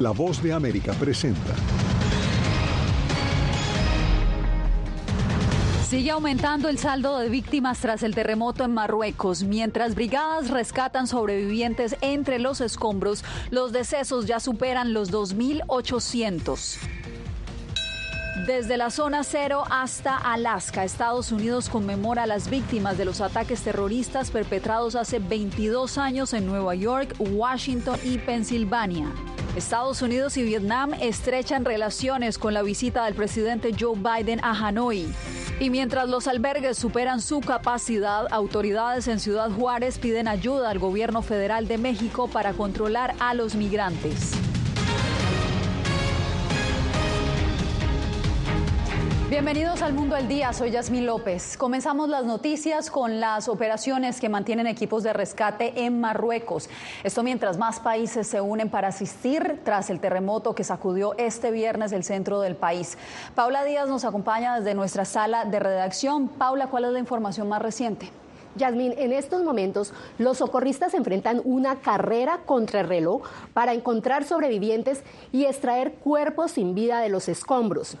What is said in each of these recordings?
La voz de América presenta. Sigue aumentando el saldo de víctimas tras el terremoto en Marruecos. Mientras brigadas rescatan sobrevivientes entre los escombros, los decesos ya superan los 2.800. Desde la zona cero hasta Alaska, Estados Unidos conmemora a las víctimas de los ataques terroristas perpetrados hace 22 años en Nueva York, Washington y Pensilvania. Estados Unidos y Vietnam estrechan relaciones con la visita del presidente Joe Biden a Hanoi. Y mientras los albergues superan su capacidad, autoridades en Ciudad Juárez piden ayuda al gobierno federal de México para controlar a los migrantes. Bienvenidos al Mundo del Día, soy Yasmín López. Comenzamos las noticias con las operaciones que mantienen equipos de rescate en Marruecos. Esto mientras más países se unen para asistir tras el terremoto que sacudió este viernes el centro del país. Paula Díaz nos acompaña desde nuestra sala de redacción. Paula, ¿cuál es la información más reciente? Yasmín, en estos momentos los socorristas enfrentan una carrera contra el reloj para encontrar sobrevivientes y extraer cuerpos sin vida de los escombros.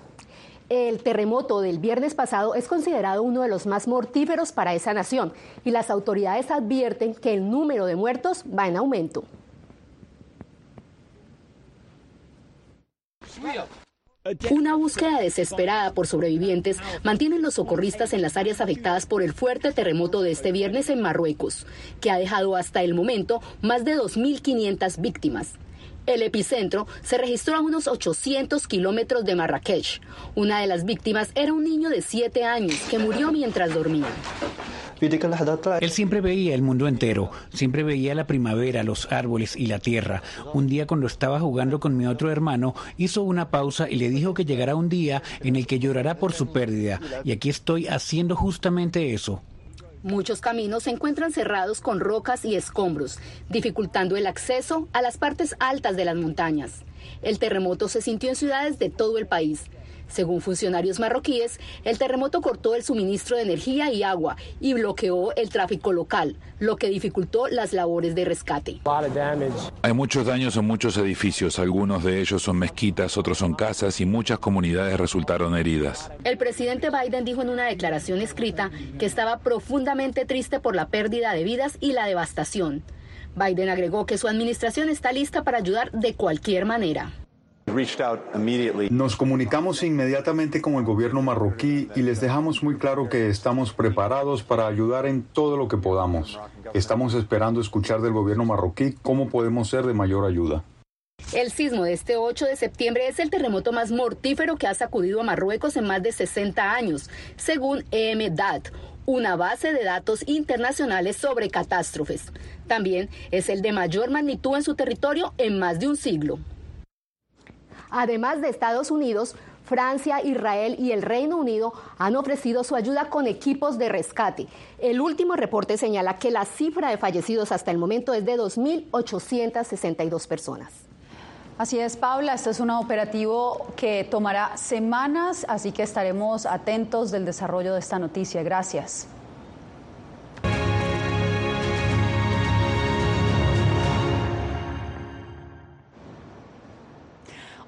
El terremoto del viernes pasado es considerado uno de los más mortíferos para esa nación y las autoridades advierten que el número de muertos va en aumento. Una búsqueda desesperada por sobrevivientes mantienen los socorristas en las áreas afectadas por el fuerte terremoto de este viernes en Marruecos, que ha dejado hasta el momento más de 2.500 víctimas. El epicentro se registró a unos 800 kilómetros de Marrakech. Una de las víctimas era un niño de 7 años que murió mientras dormía. Él siempre veía el mundo entero, siempre veía la primavera, los árboles y la tierra. Un día cuando estaba jugando con mi otro hermano, hizo una pausa y le dijo que llegará un día en el que llorará por su pérdida. Y aquí estoy haciendo justamente eso. Muchos caminos se encuentran cerrados con rocas y escombros, dificultando el acceso a las partes altas de las montañas. El terremoto se sintió en ciudades de todo el país. Según funcionarios marroquíes, el terremoto cortó el suministro de energía y agua y bloqueó el tráfico local, lo que dificultó las labores de rescate. Hay muchos daños en muchos edificios, algunos de ellos son mezquitas, otros son casas y muchas comunidades resultaron heridas. El presidente Biden dijo en una declaración escrita que estaba profundamente triste por la pérdida de vidas y la devastación. Biden agregó que su administración está lista para ayudar de cualquier manera. Nos comunicamos inmediatamente con el gobierno marroquí y les dejamos muy claro que estamos preparados para ayudar en todo lo que podamos. Estamos esperando escuchar del gobierno marroquí cómo podemos ser de mayor ayuda. El sismo de este 8 de septiembre es el terremoto más mortífero que ha sacudido a Marruecos en más de 60 años, según EMDAT, una base de datos internacionales sobre catástrofes. También es el de mayor magnitud en su territorio en más de un siglo. Además de Estados Unidos, Francia, Israel y el Reino Unido han ofrecido su ayuda con equipos de rescate. El último reporte señala que la cifra de fallecidos hasta el momento es de 2.862 personas. Así es, Paula, este es un operativo que tomará semanas, así que estaremos atentos del desarrollo de esta noticia. Gracias.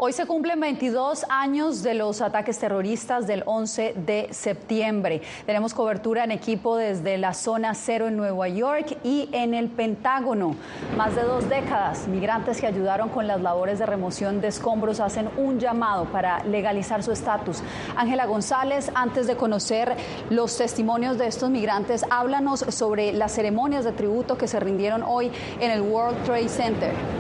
Hoy se cumplen 22 años de los ataques terroristas del 11 de septiembre. Tenemos cobertura en equipo desde la zona cero en Nueva York y en el Pentágono. Más de dos décadas, migrantes que ayudaron con las labores de remoción de escombros hacen un llamado para legalizar su estatus. Ángela González, antes de conocer los testimonios de estos migrantes, háblanos sobre las ceremonias de tributo que se rindieron hoy en el World Trade Center.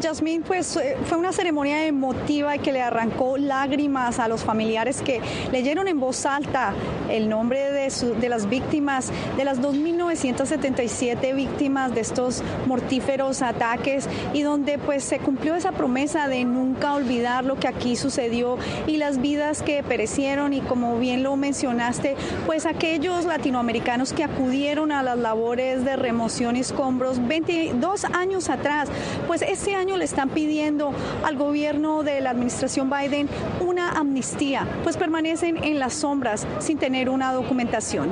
Yasmín, pues eh, fue una ceremonia emotiva y que le arrancó lágrimas a los familiares que leyeron en voz alta el nombre de, las víctimas, de las 2.977 víctimas de estos mortíferos ataques y donde pues se cumplió esa promesa de nunca olvidar lo que aquí sucedió y las vidas que perecieron y como bien lo mencionaste, pues aquellos latinoamericanos que acudieron a las labores de remoción y escombros 22 años atrás, pues ese año le están pidiendo al gobierno de la administración Biden una amnistía, pues permanecen en las sombras sin tener una documentación.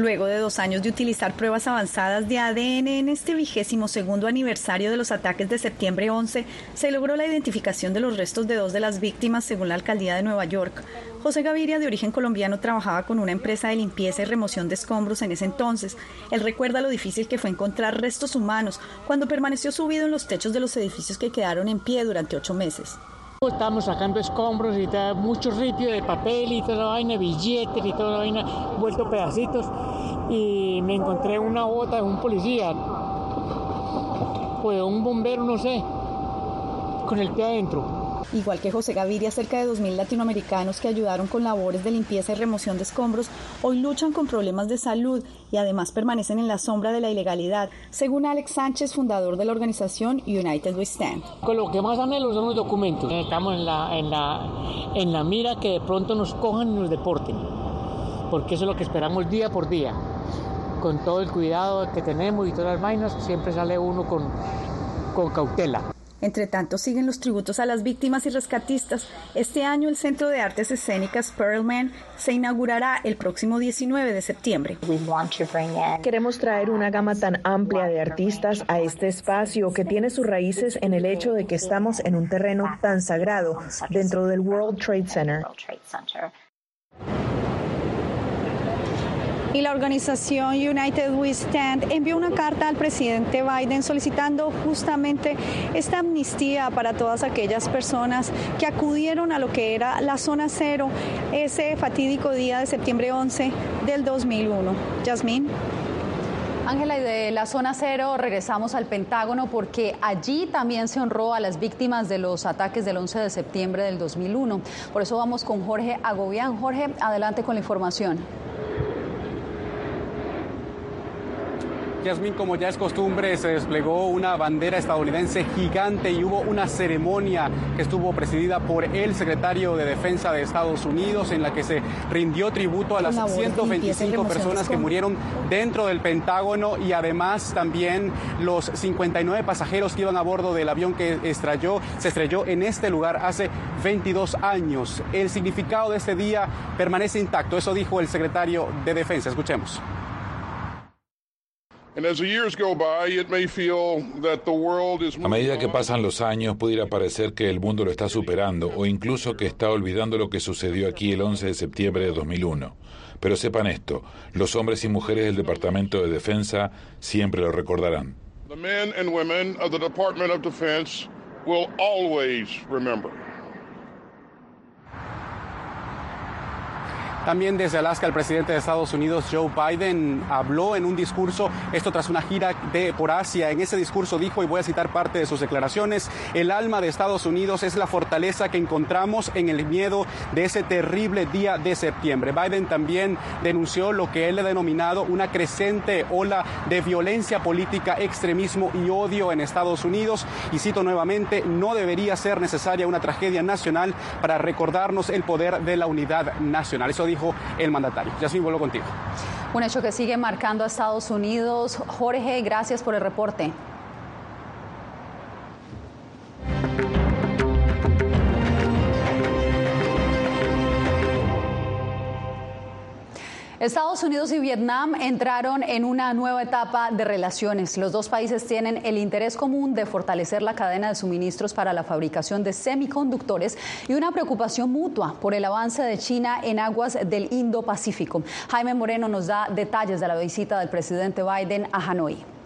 Luego de dos años de utilizar pruebas avanzadas de ADN en este vigésimo segundo aniversario de los ataques de septiembre 11, se logró la identificación de los restos de dos de las víctimas según la alcaldía de Nueva York. José Gaviria, de origen colombiano, trabajaba con una empresa de limpieza y remoción de escombros en ese entonces. Él recuerda lo difícil que fue encontrar restos humanos cuando permaneció subido en los techos de los edificios que quedaron en pie durante ocho meses. Estamos sacando escombros y mucho ripio de papel y toda la vaina, billetes y toda la vaina, vuelto pedacitos. Y me encontré una bota de un policía, pues un bombero, no sé, con el pie adentro. Igual que José Gaviria, cerca de 2.000 latinoamericanos que ayudaron con labores de limpieza y remoción de escombros, hoy luchan con problemas de salud y además permanecen en la sombra de la ilegalidad, según Alex Sánchez, fundador de la organización United We Stand. Con lo que más anhelo son los documentos. Estamos en la, en la, en la mira que de pronto nos cojan y nos deporten, porque eso es lo que esperamos día por día. Con todo el cuidado que tenemos y todas las vainas, siempre sale uno con, con cautela. Entre tanto, siguen los tributos a las víctimas y rescatistas. Este año el Centro de Artes Escénicas Perlman se inaugurará el próximo 19 de septiembre. Queremos traer una gama tan amplia de artistas a este espacio que tiene sus raíces en el hecho de que estamos en un terreno tan sagrado dentro del World Trade Center. Y la organización United We Stand envió una carta al presidente Biden solicitando justamente esta amnistía para todas aquellas personas que acudieron a lo que era la zona cero ese fatídico día de septiembre 11 del 2001. Yasmín. Ángela, y de la zona cero regresamos al Pentágono porque allí también se honró a las víctimas de los ataques del 11 de septiembre del 2001. Por eso vamos con Jorge Agobián. Jorge, adelante con la información. Yasmín, como ya es costumbre, se desplegó una bandera estadounidense gigante y hubo una ceremonia que estuvo presidida por el secretario de Defensa de Estados Unidos en la que se rindió tributo a las 125 personas que murieron dentro del Pentágono y además también los 59 pasajeros que iban a bordo del avión que estrelló, se estrelló en este lugar hace 22 años. El significado de este día permanece intacto, eso dijo el secretario de Defensa. Escuchemos. A medida que pasan los años, pudiera parecer que el mundo lo está superando o incluso que está olvidando lo que sucedió aquí el 11 de septiembre de 2001. Pero sepan esto, los hombres y mujeres del Departamento de Defensa siempre lo recordarán. The men and women of the Department of Defense will always remember. También desde Alaska el presidente de Estados Unidos, Joe Biden, habló en un discurso, esto tras una gira de, por Asia. En ese discurso dijo, y voy a citar parte de sus declaraciones, el alma de Estados Unidos es la fortaleza que encontramos en el miedo de ese terrible día de septiembre. Biden también denunció lo que él ha denominado una creciente ola de violencia política, extremismo y odio en Estados Unidos. Y cito nuevamente, no debería ser necesaria una tragedia nacional para recordarnos el poder de la unidad nacional. Dijo el mandatario. Ya sí, vuelvo contigo. Un hecho que sigue marcando a Estados Unidos. Jorge, gracias por el reporte. Estados Unidos y Vietnam entraron en una nueva etapa de relaciones. Los dos países tienen el interés común de fortalecer la cadena de suministros para la fabricación de semiconductores y una preocupación mutua por el avance de China en aguas del Indo-Pacífico. Jaime Moreno nos da detalles de la visita del presidente Biden a Hanoi.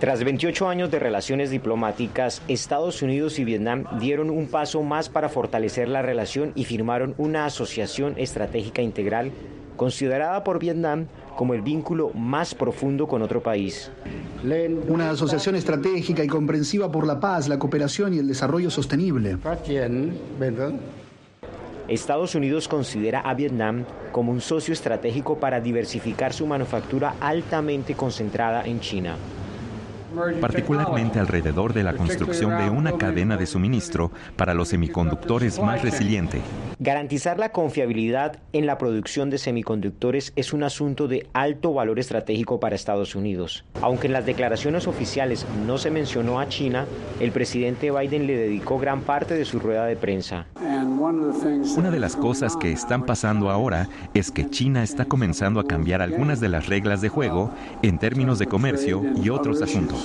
Tras 28 años de relaciones diplomáticas, Estados Unidos y Vietnam dieron un paso más para fortalecer la relación y firmaron una asociación estratégica integral considerada por Vietnam como el vínculo más profundo con otro país. Una asociación estratégica y comprensiva por la paz, la cooperación y el desarrollo sostenible. Estados Unidos considera a Vietnam como un socio estratégico para diversificar su manufactura altamente concentrada en China. Particularmente alrededor de la construcción de una cadena de suministro para los semiconductores más resiliente. Garantizar la confiabilidad en la producción de semiconductores es un asunto de alto valor estratégico para Estados Unidos. Aunque en las declaraciones oficiales no se mencionó a China, el presidente Biden le dedicó gran parte de su rueda de prensa. Una de las cosas que están pasando ahora es que China está comenzando a cambiar algunas de las reglas de juego en términos de comercio y otros asuntos.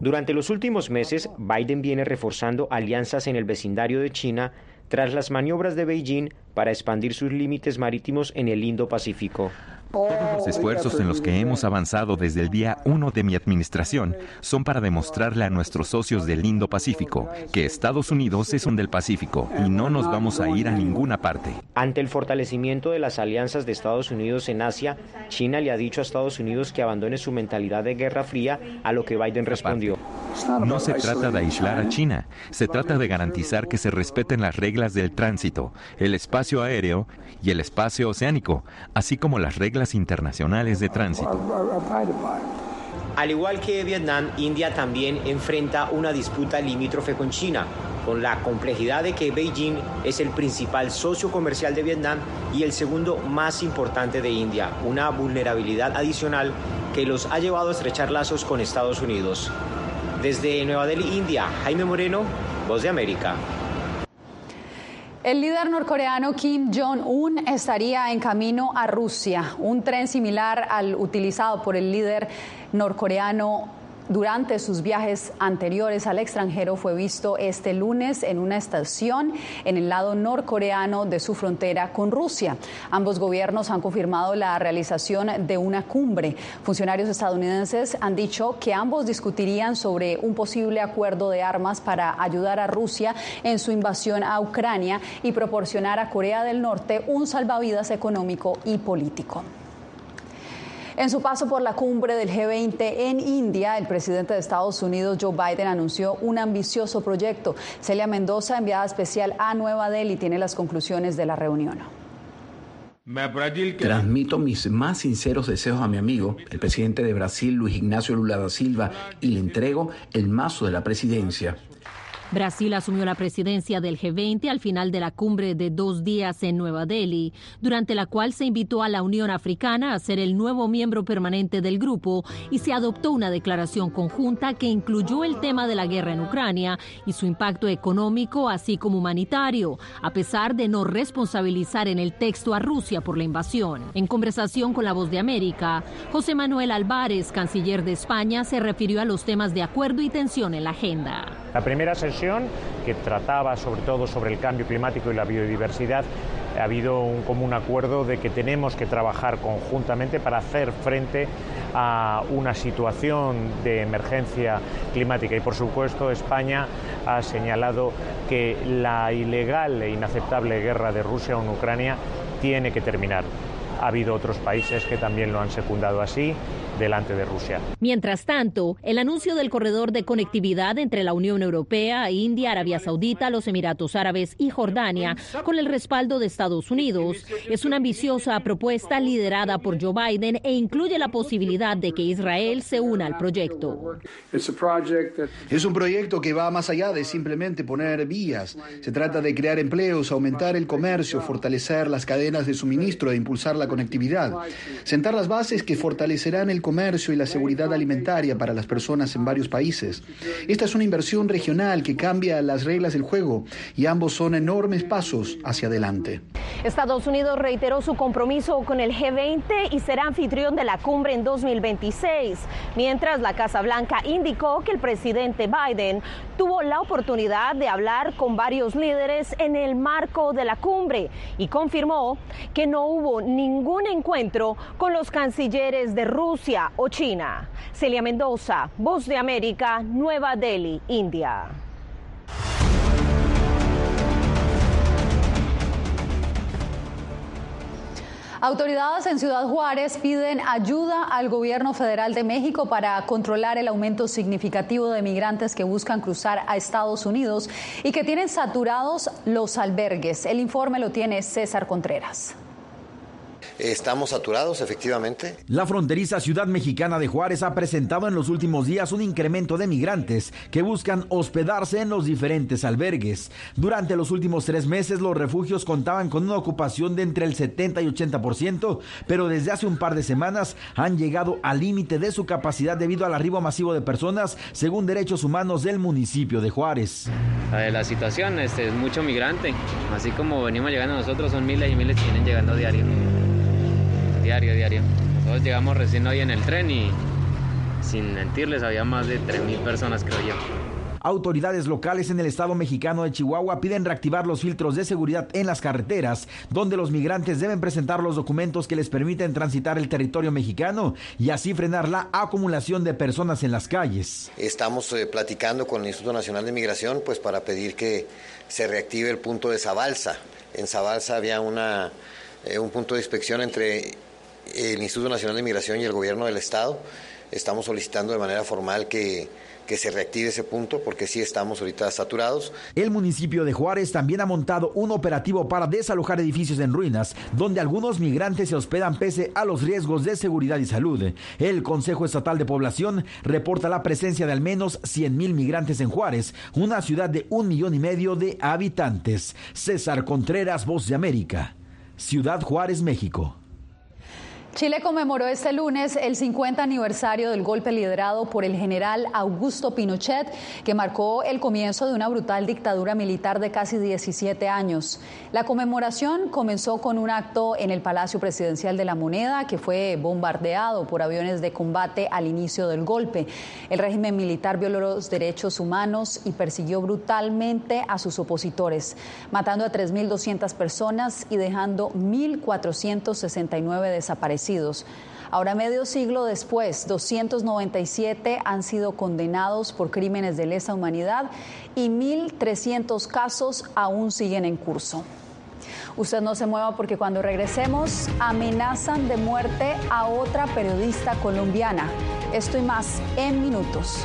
Durante los últimos meses, Biden viene reforzando alianzas en el vecindario de China tras las maniobras de Beijing para expandir sus límites marítimos en el Indo-Pacífico. Todos los esfuerzos en los que hemos avanzado desde el día 1 de mi administración son para demostrarle a nuestros socios del Indo-Pacífico que Estados Unidos es un del Pacífico y no nos vamos a ir a ninguna parte. Ante el fortalecimiento de las alianzas de Estados Unidos en Asia, China le ha dicho a Estados Unidos que abandone su mentalidad de guerra fría, a lo que Biden respondió. No se trata de aislar a China, se trata de garantizar que se respeten las reglas del tránsito, el espacio aéreo y el espacio oceánico, así como las reglas internacionales de tránsito. Al igual que Vietnam, India también enfrenta una disputa limítrofe con China, con la complejidad de que Beijing es el principal socio comercial de Vietnam y el segundo más importante de India, una vulnerabilidad adicional que los ha llevado a estrechar lazos con Estados Unidos. Desde Nueva Delhi, India, Jaime Moreno, Voz de América. El líder norcoreano Kim Jong-un estaría en camino a Rusia, un tren similar al utilizado por el líder norcoreano durante sus viajes anteriores al extranjero fue visto este lunes en una estación en el lado norcoreano de su frontera con Rusia. Ambos gobiernos han confirmado la realización de una cumbre. Funcionarios estadounidenses han dicho que ambos discutirían sobre un posible acuerdo de armas para ayudar a Rusia en su invasión a Ucrania y proporcionar a Corea del Norte un salvavidas económico y político. En su paso por la cumbre del G20 en India, el presidente de Estados Unidos, Joe Biden, anunció un ambicioso proyecto. Celia Mendoza, enviada especial a Nueva Delhi, tiene las conclusiones de la reunión. Transmito mis más sinceros deseos a mi amigo, el presidente de Brasil, Luis Ignacio Lula da Silva, y le entrego el mazo de la presidencia. Brasil asumió la presidencia del G20 al final de la cumbre de dos días en Nueva Delhi, durante la cual se invitó a la Unión Africana a ser el nuevo miembro permanente del grupo y se adoptó una declaración conjunta que incluyó el tema de la guerra en Ucrania y su impacto económico así como humanitario, a pesar de no responsabilizar en el texto a Rusia por la invasión. En conversación con La Voz de América, José Manuel Álvarez, canciller de España, se refirió a los temas de acuerdo y tensión en la agenda. La primera sesión que trataba sobre todo sobre el cambio climático y la biodiversidad. Ha habido un común acuerdo de que tenemos que trabajar conjuntamente para hacer frente a una situación de emergencia climática y por supuesto España ha señalado que la ilegal e inaceptable guerra de Rusia en Ucrania tiene que terminar. Ha habido otros países que también lo han secundado así delante de Rusia. Mientras tanto, el anuncio del corredor de conectividad entre la Unión Europea, India, Arabia Saudita, los Emiratos Árabes y Jordania, con el respaldo de Estados Unidos, es una ambiciosa propuesta liderada por Joe Biden e incluye la posibilidad de que Israel se una al proyecto. Es un proyecto que va más allá de simplemente poner vías. Se trata de crear empleos, aumentar el comercio, fortalecer las cadenas de suministro e impulsar la conectividad. Sentar las bases que fortalecerán el comercio y la seguridad alimentaria para las personas en varios países. Esta es una inversión regional que cambia las reglas del juego y ambos son enormes pasos hacia adelante. Estados Unidos reiteró su compromiso con el G20 y será anfitrión de la cumbre en 2026, mientras la Casa Blanca indicó que el presidente Biden tuvo la oportunidad de hablar con varios líderes en el marco de la cumbre y confirmó que no hubo ningún encuentro con los cancilleres de Rusia o China. Celia Mendoza, Voz de América, Nueva Delhi, India. Autoridades en Ciudad Juárez piden ayuda al gobierno federal de México para controlar el aumento significativo de migrantes que buscan cruzar a Estados Unidos y que tienen saturados los albergues. El informe lo tiene César Contreras. Estamos saturados, efectivamente. La fronteriza ciudad mexicana de Juárez ha presentado en los últimos días un incremento de migrantes que buscan hospedarse en los diferentes albergues. Durante los últimos tres meses los refugios contaban con una ocupación de entre el 70 y 80%, pero desde hace un par de semanas han llegado al límite de su capacidad debido al arribo masivo de personas, según Derechos Humanos del municipio de Juárez. La situación este, es mucho migrante, así como venimos llegando nosotros, son miles y miles que vienen llegando diario. Diario, diario. Nosotros llegamos recién hoy en el tren y sin mentirles había más de 3.000 personas, creo yo. Autoridades locales en el estado mexicano de Chihuahua piden reactivar los filtros de seguridad en las carreteras, donde los migrantes deben presentar los documentos que les permiten transitar el territorio mexicano y así frenar la acumulación de personas en las calles. Estamos eh, platicando con el Instituto Nacional de Migración pues para pedir que se reactive el punto de Zabalza. En Zabalza había una, eh, un punto de inspección entre el Instituto Nacional de Migración y el gobierno del estado. Estamos solicitando de manera formal que que se reactive ese punto porque sí estamos ahorita saturados. El municipio de Juárez también ha montado un operativo para desalojar edificios en ruinas, donde algunos migrantes se hospedan pese a los riesgos de seguridad y salud. El Consejo Estatal de Población reporta la presencia de al menos 100 mil migrantes en Juárez, una ciudad de un millón y medio de habitantes. César Contreras, Voz de América. Ciudad Juárez, México. Chile conmemoró este lunes el 50 aniversario del golpe liderado por el general Augusto Pinochet, que marcó el comienzo de una brutal dictadura militar de casi 17 años. La conmemoración comenzó con un acto en el Palacio Presidencial de la Moneda, que fue bombardeado por aviones de combate al inicio del golpe. El régimen militar violó los derechos humanos y persiguió brutalmente a sus opositores, matando a 3.200 personas y dejando 1.469 desaparecidos. Ahora, medio siglo después, 297 han sido condenados por crímenes de lesa humanidad y 1.300 casos aún siguen en curso. Usted no se mueva porque cuando regresemos amenazan de muerte a otra periodista colombiana. Esto y más en minutos.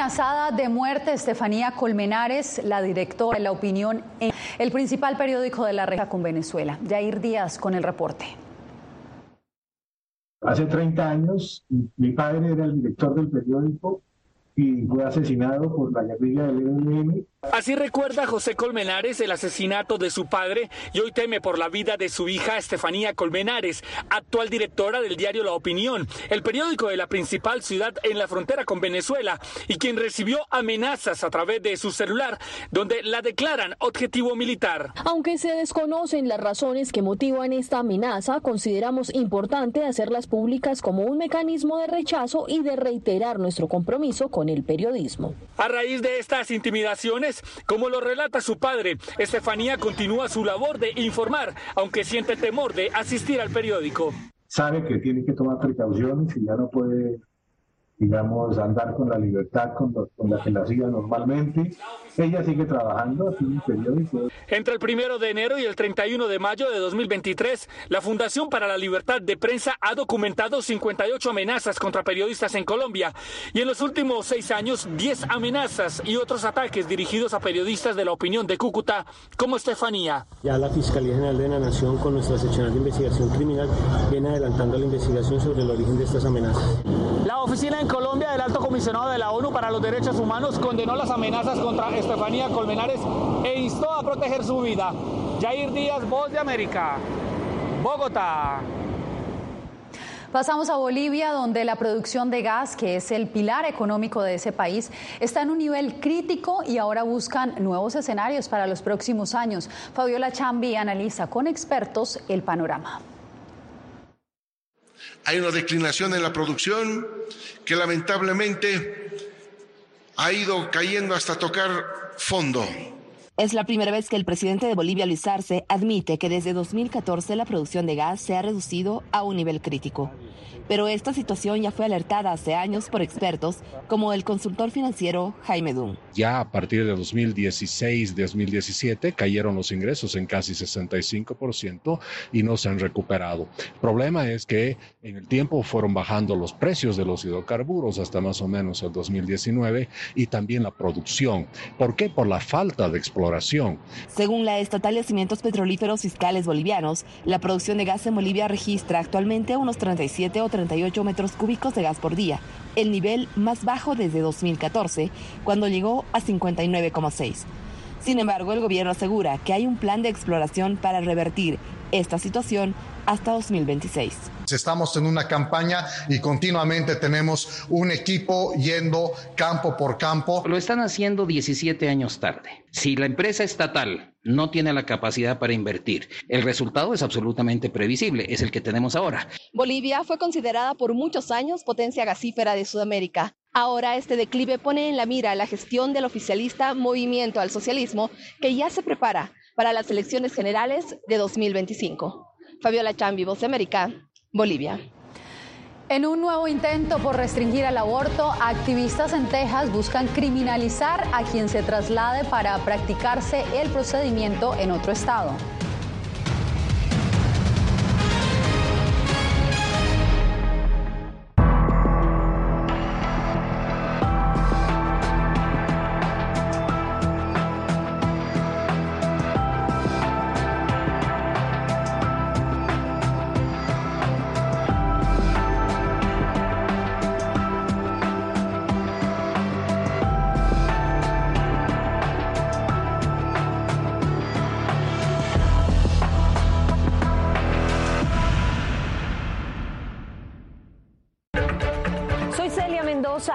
Amenazada de muerte Estefanía Colmenares, la directora de La Opinión, en el principal periódico de la región con Venezuela. Jair Díaz con el reporte. Hace 30 años, mi padre era el director del periódico y fue asesinado por la guerrilla del ELN. Así recuerda José Colmenares el asesinato de su padre y hoy teme por la vida de su hija Estefanía Colmenares, actual directora del diario La Opinión, el periódico de la principal ciudad en la frontera con Venezuela y quien recibió amenazas a través de su celular donde la declaran objetivo militar. Aunque se desconocen las razones que motivan esta amenaza, consideramos importante hacerlas públicas como un mecanismo de rechazo y de reiterar nuestro compromiso con el periodismo. A raíz de estas intimidaciones, como lo relata su padre, Estefanía continúa su labor de informar, aunque siente temor de asistir al periódico. Sabe que tiene que tomar precauciones y ya no puede digamos, andar con la libertad con, con la que la hacía normalmente. Ella sigue trabajando el periódico. Entre el primero de enero y el 31 de mayo de 2023, la Fundación para la Libertad de Prensa ha documentado 58 amenazas contra periodistas en Colombia y en los últimos seis años 10 amenazas y otros ataques dirigidos a periodistas de la opinión de Cúcuta, como Estefanía. Ya la Fiscalía General de la Nación, con nuestra seccional de investigación criminal, viene adelantando la investigación sobre el origen de estas amenazas. La oficina en Colombia del Alto Comisionado de la ONU para los Derechos Humanos condenó las amenazas contra Estefanía Colmenares e instó a proteger su vida. Jair Díaz, Voz de América, Bogotá. Pasamos a Bolivia, donde la producción de gas, que es el pilar económico de ese país, está en un nivel crítico y ahora buscan nuevos escenarios para los próximos años. Fabiola Chambi analiza con expertos el panorama. Hay una declinación en la producción que lamentablemente ha ido cayendo hasta tocar fondo. Es la primera vez que el presidente de Bolivia, Luis Arce, admite que desde 2014 la producción de gas se ha reducido a un nivel crítico. Pero esta situación ya fue alertada hace años por expertos como el consultor financiero Jaime Dunn. Ya a partir de 2016-2017 cayeron los ingresos en casi 65% y no se han recuperado. El problema es que en el tiempo fueron bajando los precios de los hidrocarburos hasta más o menos el 2019 y también la producción. ¿Por qué? Por la falta de exploración. Según la Estatal de Cimientos Petrolíferos Fiscales Bolivianos, la producción de gas en Bolivia registra actualmente unos 37 o 38 metros cúbicos de gas por día, el nivel más bajo desde 2014, cuando llegó a 59,6. Sin embargo, el gobierno asegura que hay un plan de exploración para revertir esta situación hasta 2026. Estamos en una campaña y continuamente tenemos un equipo yendo campo por campo. Lo están haciendo 17 años tarde. Si la empresa estatal no tiene la capacidad para invertir, el resultado es absolutamente previsible, es el que tenemos ahora. Bolivia fue considerada por muchos años potencia gasífera de Sudamérica. Ahora este declive pone en la mira la gestión del oficialista Movimiento al Socialismo, que ya se prepara para las elecciones generales de 2025. Fabiola Chambi, Voz América, Bolivia. En un nuevo intento por restringir el aborto, activistas en Texas buscan criminalizar a quien se traslade para practicarse el procedimiento en otro estado.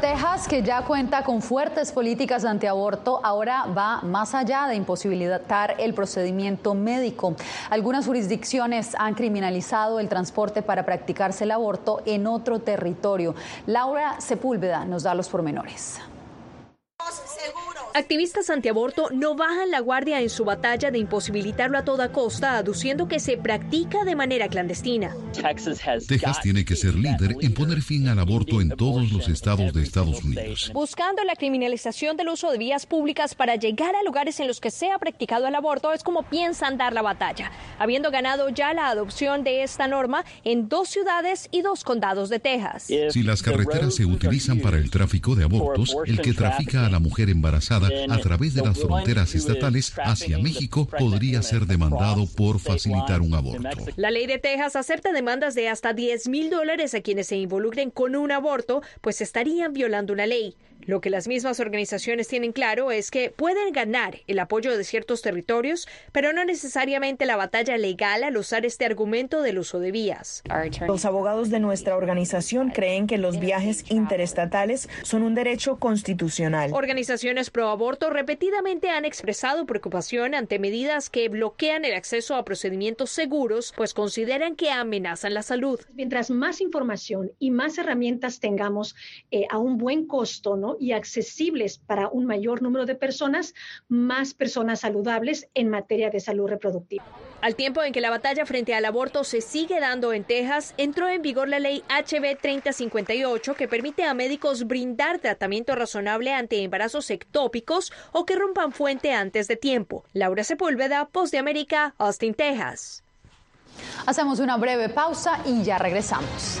Texas, que ya cuenta con fuertes políticas antiaborto, ahora va más allá de imposibilitar el procedimiento médico. Algunas jurisdicciones han criminalizado el transporte para practicarse el aborto en otro territorio. Laura Sepúlveda nos da los pormenores. Activistas antiaborto no bajan la guardia en su batalla de imposibilitarlo a toda costa, aduciendo que se practica de manera clandestina. Texas tiene que ser líder en poner fin al aborto en todos los estados de Estados Unidos. Buscando la criminalización del uso de vías públicas para llegar a lugares en los que se ha practicado el aborto es como piensan dar la batalla, habiendo ganado ya la adopción de esta norma en dos ciudades y dos condados de Texas. Si las carreteras se utilizan para el tráfico de abortos, el que trafica a la mujer embarazada a través de las fronteras estatales hacia México podría ser demandado por facilitar un aborto. La ley de Texas acepta demandas de hasta 10 mil dólares a quienes se involucren con un aborto, pues estarían violando una ley. Lo que las mismas organizaciones tienen claro es que pueden ganar el apoyo de ciertos territorios, pero no necesariamente la batalla legal al usar este argumento del uso de vías. Los abogados de nuestra organización creen que los viajes interestatales son un derecho constitucional. Organizaciones pro aborto repetidamente han expresado preocupación ante medidas que bloquean el acceso a procedimientos seguros, pues consideran que amenazan la salud. Mientras más información y más herramientas tengamos eh, a un buen costo, ¿no? Y accesibles para un mayor número de personas, más personas saludables en materia de salud reproductiva. Al tiempo en que la batalla frente al aborto se sigue dando en Texas, entró en vigor la ley HB 3058 que permite a médicos brindar tratamiento razonable ante embarazos ectópicos o que rompan fuente antes de tiempo. Laura Sepúlveda, Post de América, Austin, Texas. Hacemos una breve pausa y ya regresamos.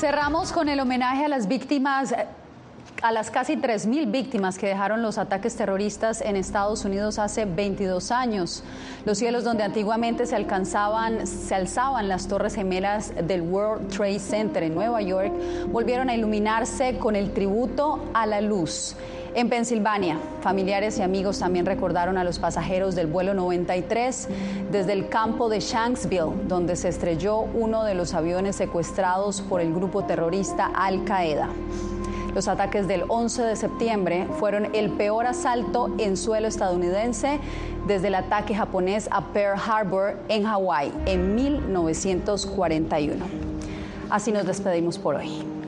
Cerramos con el homenaje a las víctimas a las casi 3.000 víctimas que dejaron los ataques terroristas en Estados Unidos hace 22 años. Los cielos donde antiguamente se alcanzaban, se alzaban las torres gemelas del World Trade Center en Nueva York volvieron a iluminarse con el tributo a la luz. En Pensilvania, familiares y amigos también recordaron a los pasajeros del vuelo 93 desde el campo de Shanksville, donde se estrelló uno de los aviones secuestrados por el grupo terrorista Al Qaeda. Los ataques del 11 de septiembre fueron el peor asalto en suelo estadounidense desde el ataque japonés a Pearl Harbor en Hawái en 1941. Así nos despedimos por hoy.